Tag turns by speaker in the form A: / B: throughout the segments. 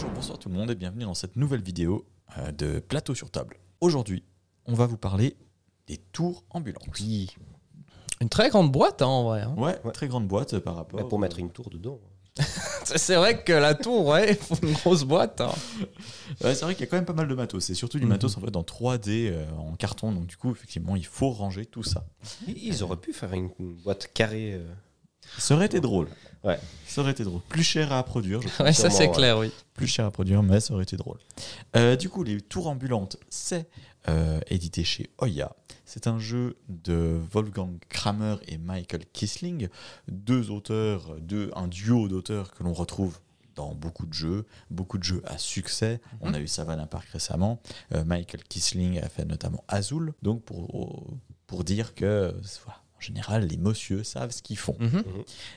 A: Bonjour, bonsoir tout le monde et bienvenue dans cette nouvelle vidéo euh, de Plateau sur table. Aujourd'hui, on va vous parler des tours ambulantes.
B: Oui. Une très grande boîte, hein, en vrai. hein.
A: Ouais,
C: Ouais.
A: très grande boîte euh, par rapport.
C: Pour mettre une tour dedans.
B: C'est vrai que la tour, ouais, il faut une grosse boîte. hein.
A: Ouais, c'est vrai qu'il y a quand même pas mal de matos. C'est surtout du
B: Mhm.
A: matos en fait en 3D, euh, en carton. Donc du coup, effectivement, il faut ranger tout ça.
C: Ils ils auraient pu faire une, une boîte carrée. euh,
A: Ça aurait été drôle.
C: Ouais.
A: Ça aurait été drôle. Plus cher à produire, je
B: Ouais, ça c'est clair, oui.
A: plus cher à produire, mais ça aurait été drôle. Euh, du coup, les tours ambulantes, c'est euh, édité chez Oya. C'est un jeu de Wolfgang Kramer et Michael Kisling, deux auteurs, deux, un duo d'auteurs que l'on retrouve dans beaucoup de jeux, beaucoup de jeux à succès. On a eu Savannah Park récemment. Euh, Michael Kisling a fait notamment Azul. Donc pour, pour dire que, voilà, en général, les monsieur savent ce qu'ils font.
B: Mhm.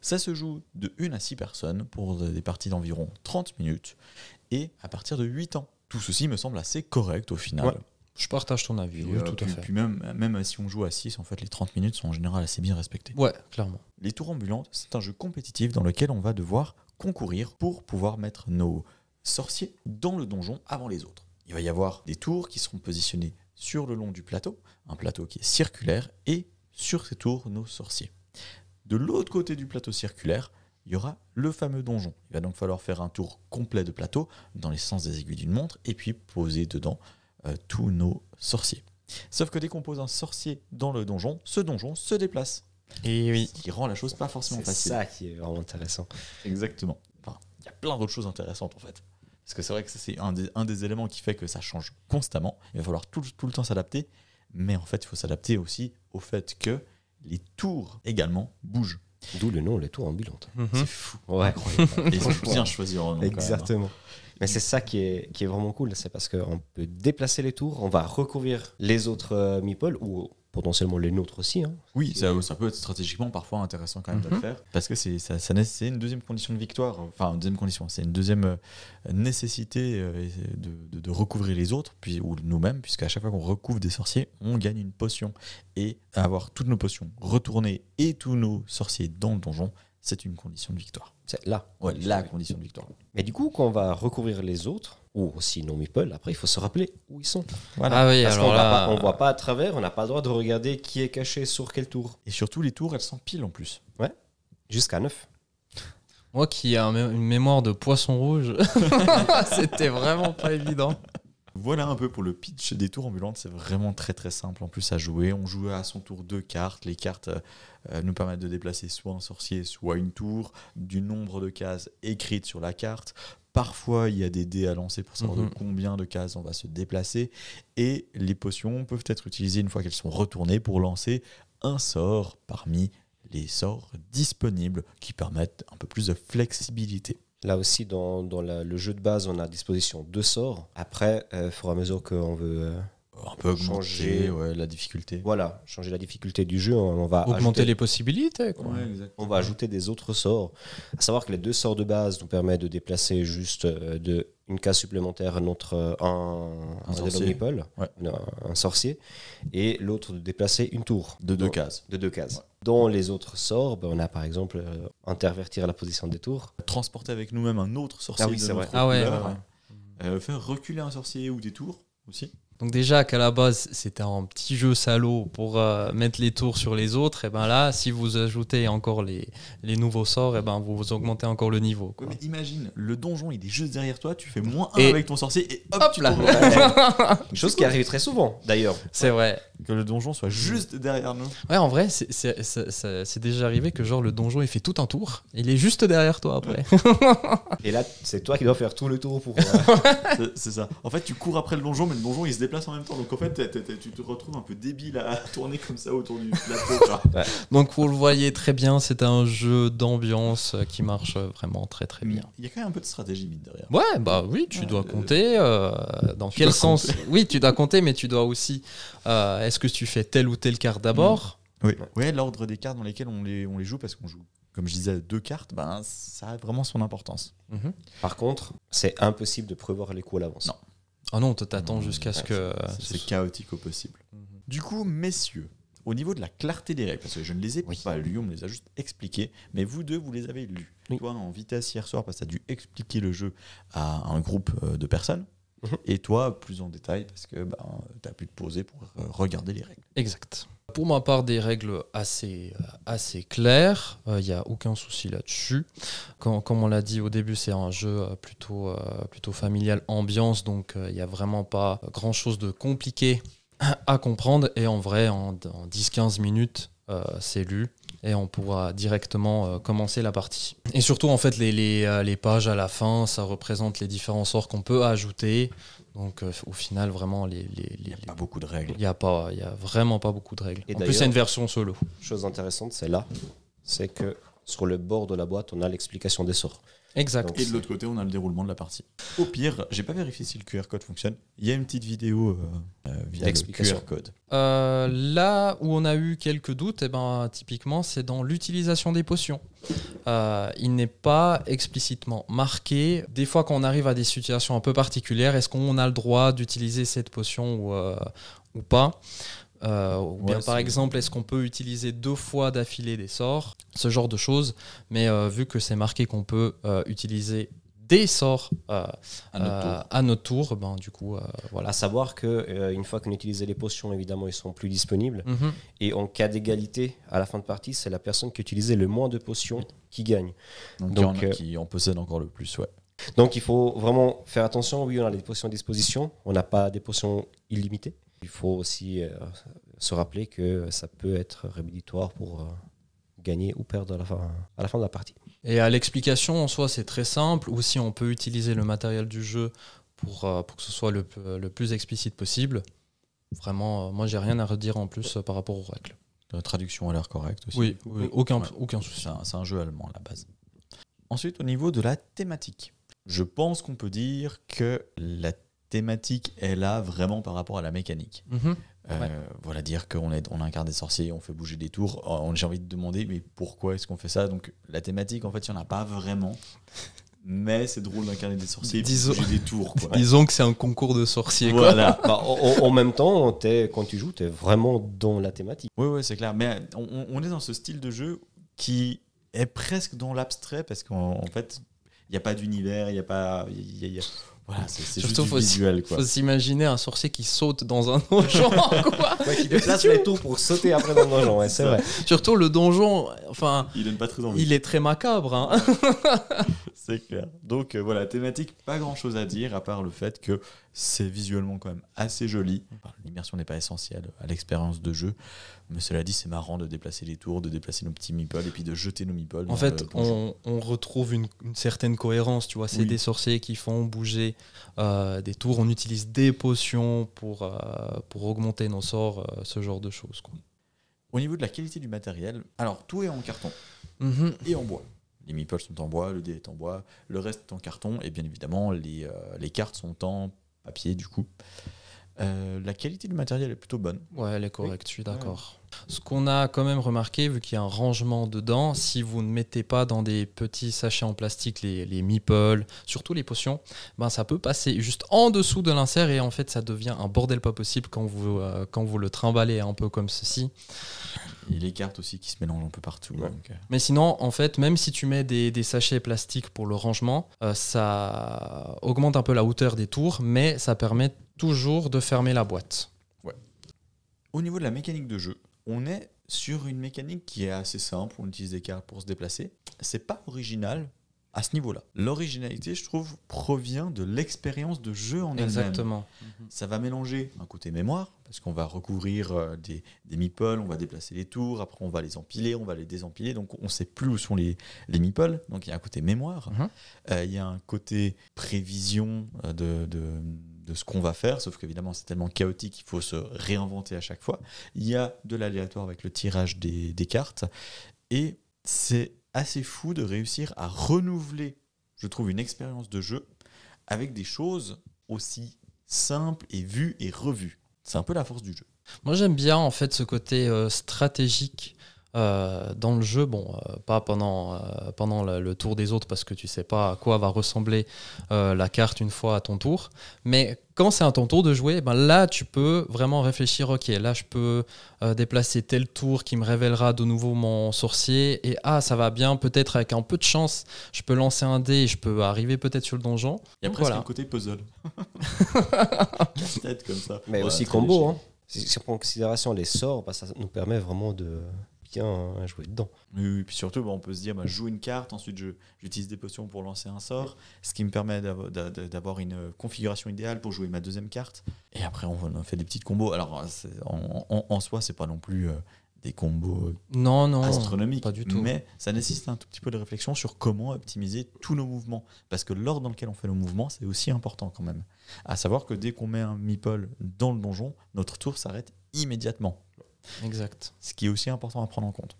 A: Ça se joue de 1 à 6 personnes pour des parties d'environ 30 minutes et à partir de 8 ans. Tout ceci me semble assez correct au final.
C: Ouais.
B: Je partage ton avis,
A: Et,
B: oui,
A: euh,
B: tout à
A: puis,
B: fait.
A: puis même, même si on joue à 6, en fait, les 30 minutes sont en général assez bien respectées.
B: Ouais, clairement.
A: Les tours ambulantes, c'est un jeu compétitif dans lequel on va devoir concourir pour pouvoir mettre nos sorciers dans le donjon avant les autres. Il va y avoir des tours qui seront positionnés sur le long du plateau, un plateau qui est circulaire, et sur ces tours, nos sorciers. De l'autre côté du plateau circulaire, il y aura le fameux donjon. Il va donc falloir faire un tour complet de plateau dans les sens des aiguilles d'une montre et puis poser dedans euh, tous nos sorciers. Sauf que dès qu'on pose un sorcier dans le donjon, ce donjon se déplace.
B: Et oui.
A: Ce qui rend la chose pas forcément
C: C'est
A: facile.
C: ça qui est vraiment intéressant.
A: Exactement. Enfin, il y a plein d'autres choses intéressantes en fait. Parce que c'est vrai que c'est un des, un des éléments qui fait que ça change constamment. Il va falloir tout, tout le temps s'adapter. Mais en fait, il faut s'adapter aussi au fait que les tours également bougent.
C: D'où le nom, les tours ambulantes.
B: Mhm.
A: C'est fou.
C: Ouais.
A: Incroyable. Et ils ont bien choisi leur nom. quand même.
C: Exactement. Mais c'est ça qui est, qui est vraiment cool, c'est parce qu'on peut déplacer les tours, on va recouvrir les autres euh, meeples, ou potentiellement les nôtres aussi. hein.
A: Oui, ça, ça peut être stratégiquement parfois intéressant quand même de le
B: Mhm.
A: faire. Parce que c'est ça, une deuxième condition de victoire. Enfin, une deuxième condition. C'est une deuxième euh, nécessité euh, de, de- de recouvrir les autres, puis, ou nous-mêmes, puisqu'à chaque fois qu'on recouvre des sorciers, on gagne une potion. Et avoir toutes nos potions retournées et tous nos sorciers dans le donjon, c'est une condition de victoire.
C: C'est là.
A: Ouais, la condition de victoire.
C: Mais du coup, quand on va recouvrir les autres, ou aussi nos meeples, après, il faut se rappeler où ils sont.
B: Ah oui,
C: Parce qu'on
B: alors
C: va
B: là.
C: pas, voit à travers, on n'a pas le droit de regarder qui est caché sur quel tour.
A: Et surtout, les tours, elles s'empilent en plus.
C: Jusqu'à 9.
B: Moi qui ai un mé- une mémoire de poisson rouge, c'était vraiment pas évident.
A: Voilà un peu pour le pitch des tours ambulantes. C'est vraiment très très simple en plus à jouer. On joue à son tour deux cartes. Les cartes euh, euh, nous permettent de déplacer soit un sorcier, soit une tour, du nombre de cases écrites sur la carte. Parfois, il y a des dés à lancer pour savoir
B: Mhm.
A: de combien de cases on va se déplacer. Et les potions peuvent être utilisées une fois qu'elles sont retournées pour lancer un sort parmi les sorts disponibles qui permettent un peu plus de flexibilité.
C: Là aussi, dans, dans la- le jeu de base, on a à disposition deux sorts. Après, il faudra à mesure qu'on veut euh,
A: Un peu augmenter
C: Changer.
A: ouais, la difficulté.
C: voilà, changer la difficulté du jeu, on va,
B: Augmenter
C: ajouter,
B: les possibilités, quoi.
C: on va ajouter des autres sorts. À savoir que les deux sorts de base nous permettent de déplacer juste euh, de une case supplémentaire notre euh, un,
A: Un
C: un
A: sorcier.
C: meeple,
A: Ouais.
C: un, un sorcier, et l'autre de déplacer une tour.
A: De deux
C: Dans-
A: cases.
C: De deux cases. Dans les autres sorts, ben, on a par exemple euh, intervertir la position des tours.
A: transporter avec nous-mêmes un autre sorcier
C: Ah oui,
A: de
C: c'est
A: notre
C: vrai.
B: Ah ouais,
A: couleur.
B: ouais,
A: Euh, faire reculer un sorcier ou des tours aussi.
B: Donc déjà qu'à la base c'était un petit jeu salaud pour euh, mettre les tours sur les autres, et ben là si vous ajoutez encore les, les nouveaux sorts, et ben vous, vous augmentez encore le niveau. quoi.
A: mais imagine, le donjon il est juste derrière toi, tu fais moins 1
B: Et-
A: avec ton sorcier et hop,
B: Hop
A: tu
B: là.
C: chose qui arrive très souvent, d'ailleurs.
B: C'est vrai.
A: Que le donjon soit juste derrière nous.
B: Ouais, en vrai, c'est- déjà arrivé que genre le donjon il fait tout un tour, il est juste derrière toi après.
C: Et là, c'est toi qui dois faire tout le tour pour. euh,
A: C'est- C'est ça. En fait, tu cours après le donjon, mais le donjon il se déplace en même temps. Donc en fait, tu te retrouves un peu débile à tourner comme ça autour du plateau.
B: Donc vous le voyez très bien, c'est un jeu d'ambiance euh, qui marche vraiment très très bien.
A: Il y a quand même un peu de stratégie, mine de rien.
B: Ouais, bah oui, tu
A: Ouais,
B: dois
A: euh,
B: compter. euh, dans
A: tu
B: quel sens
A: compter.
B: Oui, tu dois compter, mais tu dois aussi. euh, Est-ce que tu fais telle ou telle carte d'abord
A: Oui. Ouais, l'ordre des cartes dans lesquelles on les, on les joue, parce qu'on joue, comme je disais, deux cartes, ben, ça a vraiment son importance.
B: Mhm.
C: Par contre, c'est impossible de prévoir les coups à l'avance.
A: Non.
B: Ah non, toi, t'attends
A: Non,
B: jusqu'à ce que.
A: C'est chaotique au possible.
B: Mhm.
A: Du coup, messieurs, Au niveau de la clarté des règles, parce que je ne les ai
C: Oui.
A: pas lues, on me les a juste expliquées, mais vous deux, vous les avez lues.
C: Oui.
A: Toi, en vitesse hier soir, parce que tu as dû expliquer le jeu à un groupe euh, de personnes,
C: Mhm.
A: et toi, plus en détail, parce que ben, tu as pu te poser pour euh, regarder les règles.
B: Exact. Pour ma part, des règles assez, euh, assez claires, il n'y a aucun souci là-dessus. Comme on l'a dit au début, c'est un jeu euh, plutôt, euh, plutôt familial, ambiance, donc il n'y a vraiment pas grand-chose de compliqué à comprendre. Et en vrai, en, en 10-15 minutes, euh, c'est lu et on pourra directement euh, commencer la partie. Et surtout, en fait, les, les, euh, les pages à la fin, ça représente les différents sorts qu'on peut ajouter. Donc, euh, au final, vraiment, les, les,
A: Il n'y
B: les-
A: a pas beaucoup de règles.
B: il n'y a, pas- il y a vraiment pas beaucoup de règles.
C: Et
B: en plus,
C: d'ailleurs-
B: c'est une version solo.
C: Chose intéressante, c'est là, c'est que sur le bord de la boîte, on a l'explication des sorts.
B: Exact.
C: Donc,
A: Et de l'autre côté, on a le déroulement de la partie. Au pire, j'ai pas vérifié si le QR code fonctionne. Il y a une petite vidéo euh, euh, via le
C: D'explication.
A: QR code.
B: Euh, là où on a eu quelques doutes, eh ben, typiquement, c'est dans l'utilisation des potions. Euh, il n'est pas explicitement marqué. Des fois, quand on arrive à des situations un peu particulières, est-ce qu'on a le droit d'utiliser cette potion ou, euh, ou pas? Euh, ou bien
A: Ouais,
B: par exemple, est-ce qu'on peut utiliser deux fois d'affilée des sorts Ce genre de choses. Mais euh, vu que c'est marqué qu'on peut euh, utiliser des sorts euh,
A: À notre
B: euh,
A: tour.
B: à notre tour, ben, du coup, euh, voilà.
C: À savoir que euh, une fois qu'on utilise les potions, évidemment, ils sont plus disponibles.
B: Mhm.
C: Et en cas d'égalité, à la fin de partie, c'est la personne qui a utilisé le moins de potions qui gagne.
A: Donc, y en
C: euh,
A: qui en possèdent encore le plus, ouais.
C: Donc il faut vraiment faire attention. Oui, on a des potions à disposition. On n'a pas des potions illimitées. Il faut aussi euh, se rappeler que ça peut être rédhibitoire pour euh, gagner ou perdre à la, fin, à la fin de la partie.
B: Et à l'explication, en soi, c'est très simple. Ou si on peut utiliser le matériel du jeu pour, euh, pour que ce soit le, le plus explicite possible. Vraiment, euh, moi, j'ai rien à redire en plus euh, par rapport aux règles.
A: La traduction a l'air correcte aussi.
B: Oui, oui, aucun,
A: Ouais.
B: aucun souci.
A: C'est un, c'est un jeu allemand à la base. Ensuite, au niveau de la thématique, je pense qu'on peut dire que la thématique est là vraiment par rapport à la mécanique.
B: Mhm.
A: Euh,
B: Ouais.
A: Voilà, dire qu'on est, on incarne des sorciers, on fait bouger des tours. Oh, J'ai envie de demander, mais pourquoi est-ce qu'on fait ça? Donc, la thématique, en fait, il n'y en a pas vraiment. Mais c'est drôle d'incarner des sorciers
B: Disons-
A: bouger des tours. Quoi.
B: Disons que c'est un concours de sorciers. quoi.
A: Voilà.
C: Bah, en, même temps, quand tu joues, tu es vraiment dans la thématique.
A: Oui, oui, c'est clair. Mais on, est dans ce style de jeu qui est presque dans l'abstrait parce qu'en en fait, il n'y a pas d'univers, il n'y a pas. il y a- il y a- Voilà, c'est
B: Surtout, faut-
A: visuel. Quoi.
B: Faut s'imaginer un sorcier qui saute dans un donjon. quoi.
C: qui déplace les tours pour sauter après dans le donjon, ouais, c'est vrai.
B: Surtout le donjon, enfin,
A: Il donne pas très envie.
B: il est très macabre. hein.
A: C'est clair. Donc euh, voilà, thématique, pas grand chose à dire à part le fait que c'est visuellement quand même assez joli. L'immersion n'est pas essentielle à l'expérience de jeu, mais cela dit, c'est marrant de déplacer les tours, de déplacer nos petits meeples et puis de jeter nos meeples.
B: En fait, on, on retrouve une, une certaine cohérence, tu vois. C'est
A: Oui.
B: des sorciers qui font bouger euh, des tours. On utilise des potions pour, euh, pour augmenter nos sorts, euh, ce genre de choses. Quoi.
A: Au niveau de la qualité du matériel, alors tout est en carton
B: Mhm.
A: et en bois. Les meeples sont en bois, le dé est en bois, le reste est en carton et bien évidemment les, euh, les cartes sont en papier du coup. Euh, la qualité du matériel est plutôt bonne.
B: Ouais, elle est correcte, je suis d'accord. Ce qu'on a quand même remarqué, vu qu'il y a un rangement dedans, si vous ne mettez pas dans des petits sachets en plastique les, les meeples, surtout les potions, ben ça peut passer juste en dessous de l'insert et en fait ça devient un bordel pas possible quand vous, euh, quand vous le trimballez un peu comme ceci.
A: Et les cartes aussi qui se mélangent un peu partout.
C: Ouais.
A: donc, euh,
B: Mais sinon, en fait, même si tu mets des, des sachets plastiques pour le rangement, euh, ça augmente un peu la hauteur des tours, mais ça permet toujours de fermer la boîte.
A: Au niveau de la mécanique de jeu, on est sur une mécanique qui est assez simple. On utilise des cartes pour se déplacer. C'est pas original à ce niveau-là. L'originalité, je trouve, provient de l'expérience de jeu en elle-même.
B: Exactement.
A: Ça va mélanger un côté mémoire, parce qu'on va recouvrir euh, des, des meeples, on va déplacer les tours, après on va les empiler, on va les désempiler, donc on ne sait plus où sont les, les meeples. Donc il y a un côté mémoire,
B: Mhm.
A: Euh, il y a un côté prévision euh, de, de, de ce qu'on va faire, sauf qu'évidemment c'est tellement chaotique qu'il faut se réinventer à chaque fois. Il y a de l'aléatoire avec le tirage des, des cartes, et c'est assez fou de réussir à renouveler, je trouve, une expérience de jeu avec des choses aussi simples et vues et revues. C'est un peu la force du jeu.
B: Moi, j'aime bien en fait ce côté euh, stratégique euh, dans le jeu, bon, euh, pas pendant, euh, pendant le, le tour des autres parce que tu sais pas à quoi va ressembler euh, la carte une fois à ton tour, mais quand c'est à ton tour de jouer, ben là tu peux vraiment réfléchir, ok, là je peux euh, déplacer tel tour qui me révélera de nouveau mon sorcier, et ah ça va bien, peut-être avec un peu de chance, je peux lancer un dé et je peux arriver peut-être sur le donjon.
A: Il y a
B: Donc
A: presque
B: voilà.
A: un côté puzzle. Casse-tête comme ça.
C: Mais aussi combo. Hein. Si, si on prend en considération les sorts, bah, ça nous permet vraiment de hein, jouer dedans.
A: Oui, oui, puis surtout, bah, on peut se dire, bah, je joue une carte, ensuite je- j'utilise des potions pour lancer un sort, ce qui me permet d'avo- d'a- d'a- d'avoir une euh, configuration idéale pour jouer ma deuxième carte. Et après, on, fait des petites combos. Alors, euh, c'est- en, en- en soi, c'est pas non plus euh, des combos
B: Non, non,
A: astronomiques,
B: pas du tout.
A: mais ça nécessite un tout petit peu de réflexion sur comment optimiser tous nos mouvements. Parce que l'ordre dans lequel on fait nos mouvements, c'est aussi important quand même. À savoir que dès qu'on met un meeple dans le donjon, notre tour s'arrête immédiatement.
B: Exact.
A: Ce qui est aussi important à prendre en compte.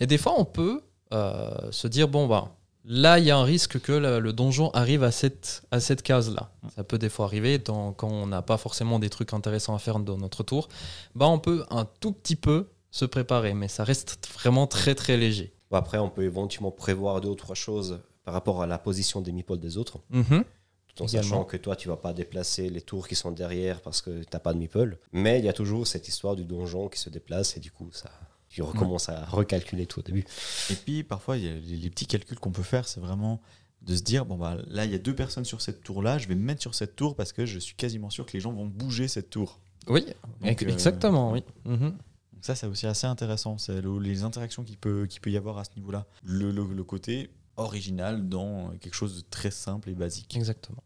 B: Et des fois, on peut euh, se dire bon, bah, là, il y a un risque que le, le donjon arrive à cette, à cette case-là. Ça peut des fois arriver dans- quand on n'a pas forcément des trucs intéressants à faire dans notre tour. Bah, on peut un tout petit peu se préparer, mais ça reste vraiment très très léger.
C: Après, on peut éventuellement prévoir deux ou trois choses par rapport à la position des meeples des autres.
B: Mhm.
C: Tout en
B: Également.
C: sachant que toi, tu vas pas déplacer les tours qui sont derrière parce que tu n'as pas de meeple. Mais il y a toujours cette histoire du donjon qui se déplace et du coup, ça, tu recommences à recalculer tout au début.
A: Et puis parfois, il y a les, les petits calculs qu'on peut faire, c'est vraiment de se dire bon bah là il y a deux personnes sur cette tour là, je vais me mettre sur cette tour parce que je suis quasiment sûr que les gens vont bouger cette tour.
B: Oui,
A: Donc, euh,
B: exactement, oui.
A: Donc ça c'est aussi assez intéressant, c'est le- les interactions qu'il peut, qu'il peut y avoir à ce niveau-là. Le, le- le côté original dans quelque chose de très simple et basique.
B: Exactement.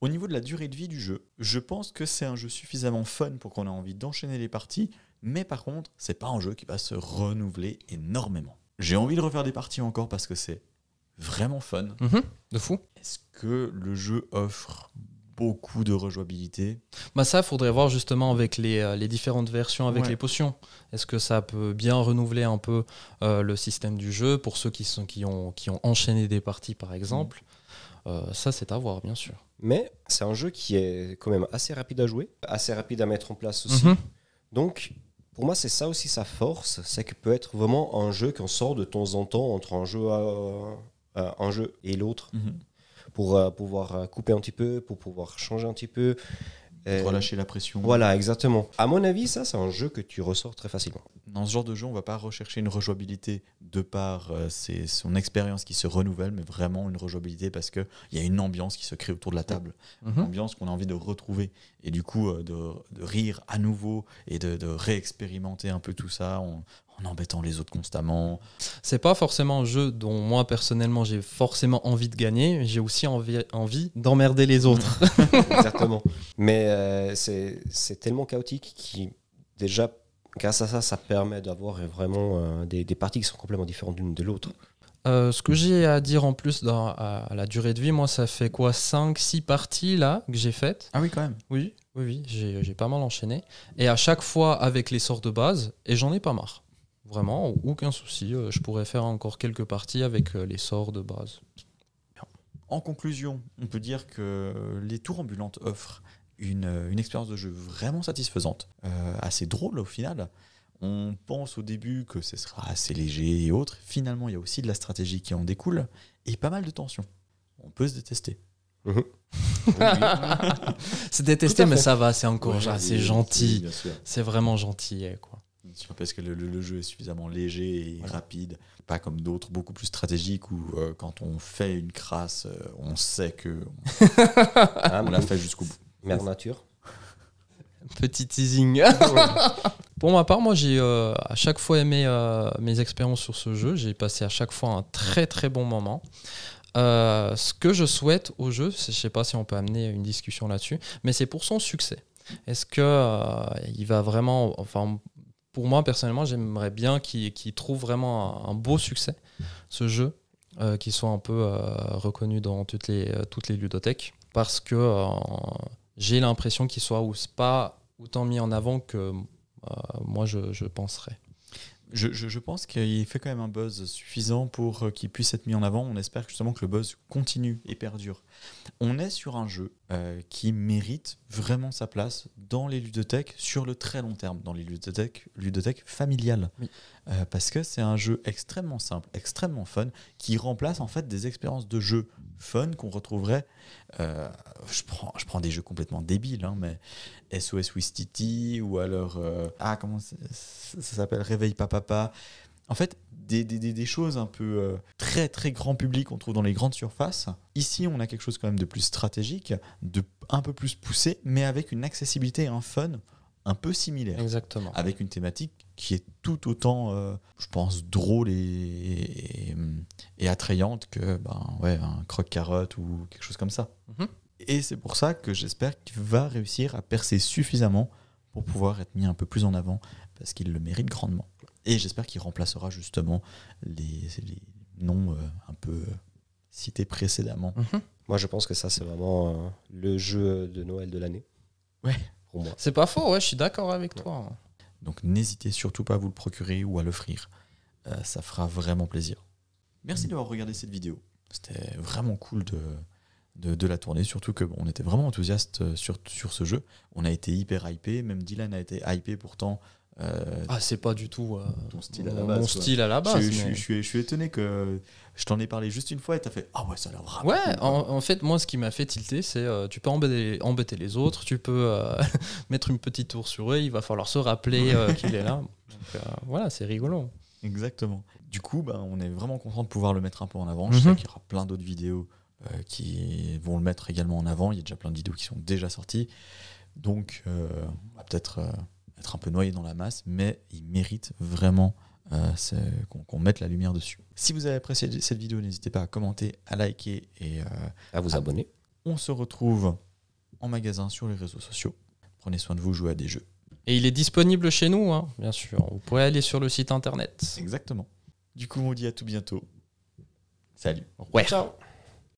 A: Au niveau de la durée de vie du jeu, je pense que c'est un jeu suffisamment fun pour qu'on ait envie d'enchaîner les parties, mais par contre, c'est pas un jeu qui va se renouveler énormément. J'ai envie de refaire des parties encore parce que c'est vraiment fun.
B: Mhm. De fou.
A: Est-ce que le jeu offre beaucoup de rejouabilité
B: Bah ça, faudrait voir justement avec les, euh, les différentes versions avec
A: Ouais.
B: les potions. Est-ce que ça peut bien renouveler un peu euh, le système du jeu pour ceux qui, sont, qui, ont, qui ont enchaîné des parties, par exemple? Euh, Ça, c'est à voir, bien sûr.
C: Mais c'est un jeu qui est quand même assez rapide à jouer, assez rapide à mettre en place aussi.
B: Mhm.
C: Donc, pour moi, c'est ça aussi sa force, c'est que peut être vraiment un jeu qu'on sort de temps en temps entre un jeu, à- un jeu et l'autre pour euh, pouvoir euh, couper un petit peu, pour pouvoir changer un petit peu. Euh,
A: Relâcher la pression.
C: Voilà, exactement. À mon avis, ça, c'est un jeu que tu ressors très facilement.
A: Dans ce genre de jeu, on va pas rechercher une rejouabilité de par euh, ses- son expérience qui se renouvelle, mais vraiment une rejouabilité parce qu'il y a une ambiance qui se crée autour de la table. Une
B: Mhm.
A: ambiance qu'on a envie de retrouver. Et du coup, euh, de, de rire à nouveau et de, de réexpérimenter un peu tout ça en embêtant les autres constamment.
B: C'est pas forcément un jeu dont moi, personnellement, j'ai forcément envie de gagner. J'ai aussi envie, envie d'emmerder les autres.
C: Exactement. Mais euh, c'est c'est tellement chaotique qui, déjà, grâce à ça, ça permet d'avoir vraiment euh, des, des parties qui sont complètement différentes l'une de l'autre.
B: Euh, ce que j'ai à dire en plus dans, à, à la durée de vie, moi, ça fait quoi 5-6 parties là que j'ai faites?
A: Ah oui, quand même.
B: Oui, oui, oui, j'ai j'ai pas mal enchaîné. Et à chaque fois avec les sorts de base, et j'en ai pas marre. Vraiment, aucun souci. euh, Je pourrais faire encore quelques parties avec euh, les sorts de base.
A: En conclusion, on peut dire que les tours ambulantes offrent une, une expérience de jeu vraiment satisfaisante, euh, assez drôle au final. On pense au début que ce sera assez léger et autres. Finalement, il y a aussi de la stratégie qui en découle et pas mal de tension. On peut se détester. Oui.
B: C'est
C: Tout
B: détesté, mais ça va, c'est encore
A: Ouais,
B: gentil. C'est vraiment gentil, eh, quoi.
A: Sûr, parce que le, le- le jeu est suffisamment léger et rapide, pas comme d'autres beaucoup plus stratégiques où euh, quand on fait une crasse, euh, on sait que
C: Ah,
A: on l'a fait jusqu'au bout.
C: Mère Nature.
B: Petit teasing. Pour ma part, moi, j'ai euh, à chaque fois aimé euh, mes expériences sur ce jeu. J'ai passé à chaque fois un très très bon moment. Euh, ce que je souhaite au jeu, c'est- je sais pas si on peut amener une discussion là-dessus, mais c'est pour son succès. Est-ce que euh, il va vraiment, enfin, pour moi personnellement, j'aimerais bien qu'il trouve vraiment un, beau succès, ce jeu, euh, qu'il soit un peu euh, reconnu dans toutes les euh, toutes ludothèques, parce que j'ai l'impression qu'il soit ou- pas autant mis en avant que moi je, je penserais.
A: Je, je- je pense qu'il fait quand même un buzz suffisant pour euh, qu'il puisse être mis en avant. On espère justement que le buzz continue et perdure. On est sur un jeu euh, qui mérite vraiment sa place dans les ludothèques sur le très long terme, dans les ludothèques, ludothèques familiales.
B: Oui.
A: Euh, parce que c'est un jeu extrêmement simple, extrêmement fun, qui remplace en fait des expériences de jeu fun qu'on retrouverait. euh, je, prends, je prends des jeux complètement débiles, hein, mais SOS Wistiti ou alors. euh, ah, comment ça, ça s'appelle? Réveille pas papa. En fait, des, des- des- des choses un peu euh, très très grand public qu'on trouve dans les grandes surfaces. Ici, on a quelque chose quand même de plus stratégique, de un peu plus poussé, mais avec une accessibilité et un fun un peu similaire
B: Exactement.
A: avec une thématique qui est tout autant, euh, je pense, drôle et, et, attrayante que ben, ouais, un croque-carotte ou quelque chose comme ça.
B: Mhm.
A: Et c'est pour ça que j'espère qu'il va réussir à percer suffisamment pour pouvoir être mis un peu plus en avant, parce qu'il le mérite grandement. Et j'espère qu'il remplacera justement les, les noms euh, un peu cités précédemment.
B: Mhm.
C: Moi, je pense que ça, c'est vraiment euh, le jeu de Noël de l'année.
A: Ouais.
C: Pour moi.
B: C'est pas faux, ouais, je suis d'accord avec toi.
A: Donc n'hésitez surtout pas à vous le procurer ou à l'offrir. Euh, ça fera vraiment plaisir. Merci d'avoir regardé cette vidéo. C'était vraiment cool de, de, de la tourner, surtout que bon, on était vraiment enthousiaste euh, sur, sur ce jeu. On a été hyper hypé, même Dylan a été hypé pourtant. euh,
B: Ah, c'est pas du tout euh,
A: Ton style à la
B: mon,
A: base,
B: mon style à la base.
A: je, je-
B: mais-
A: je suis, je suis étonné que je t'en ai parlé juste une fois et t'as fait Ah ouais, ça a l'air vraiment.
B: Ouais,
A: cool,
B: en, en fait, moi, ce qui m'a fait tilter, c'est euh, tu peux embêter, embêter les autres, tu peux mettre une petite tour sur eux, il va falloir se rappeler qu'il est là. Donc voilà, c'est rigolo.
A: Exactement. Du coup, ben, on est vraiment content de pouvoir le mettre un peu en avant. Je
B: Mhm.
A: sais qu'il y aura plein d'autres vidéos euh, qui vont le mettre également en avant. Il y a déjà plein de vidéos qui sont déjà sorties. Donc, euh, on va peut-être euh, être un peu noyé dans la masse, mais il mérite vraiment euh, qu'on mette la lumière dessus. Si vous avez apprécié cette vidéo, n'hésitez pas à commenter, à liker et euh,
C: À vous abonner.
A: on se retrouve en magasin sur les réseaux sociaux. Prenez soin de vous, jouez à des jeux.
B: Et il est disponible chez nous, hein, bien sûr. Vous pourrez aller sur le site internet.
A: Exactement. Du coup, on dit à tout bientôt. Salut.
B: Ouais.
C: Ciao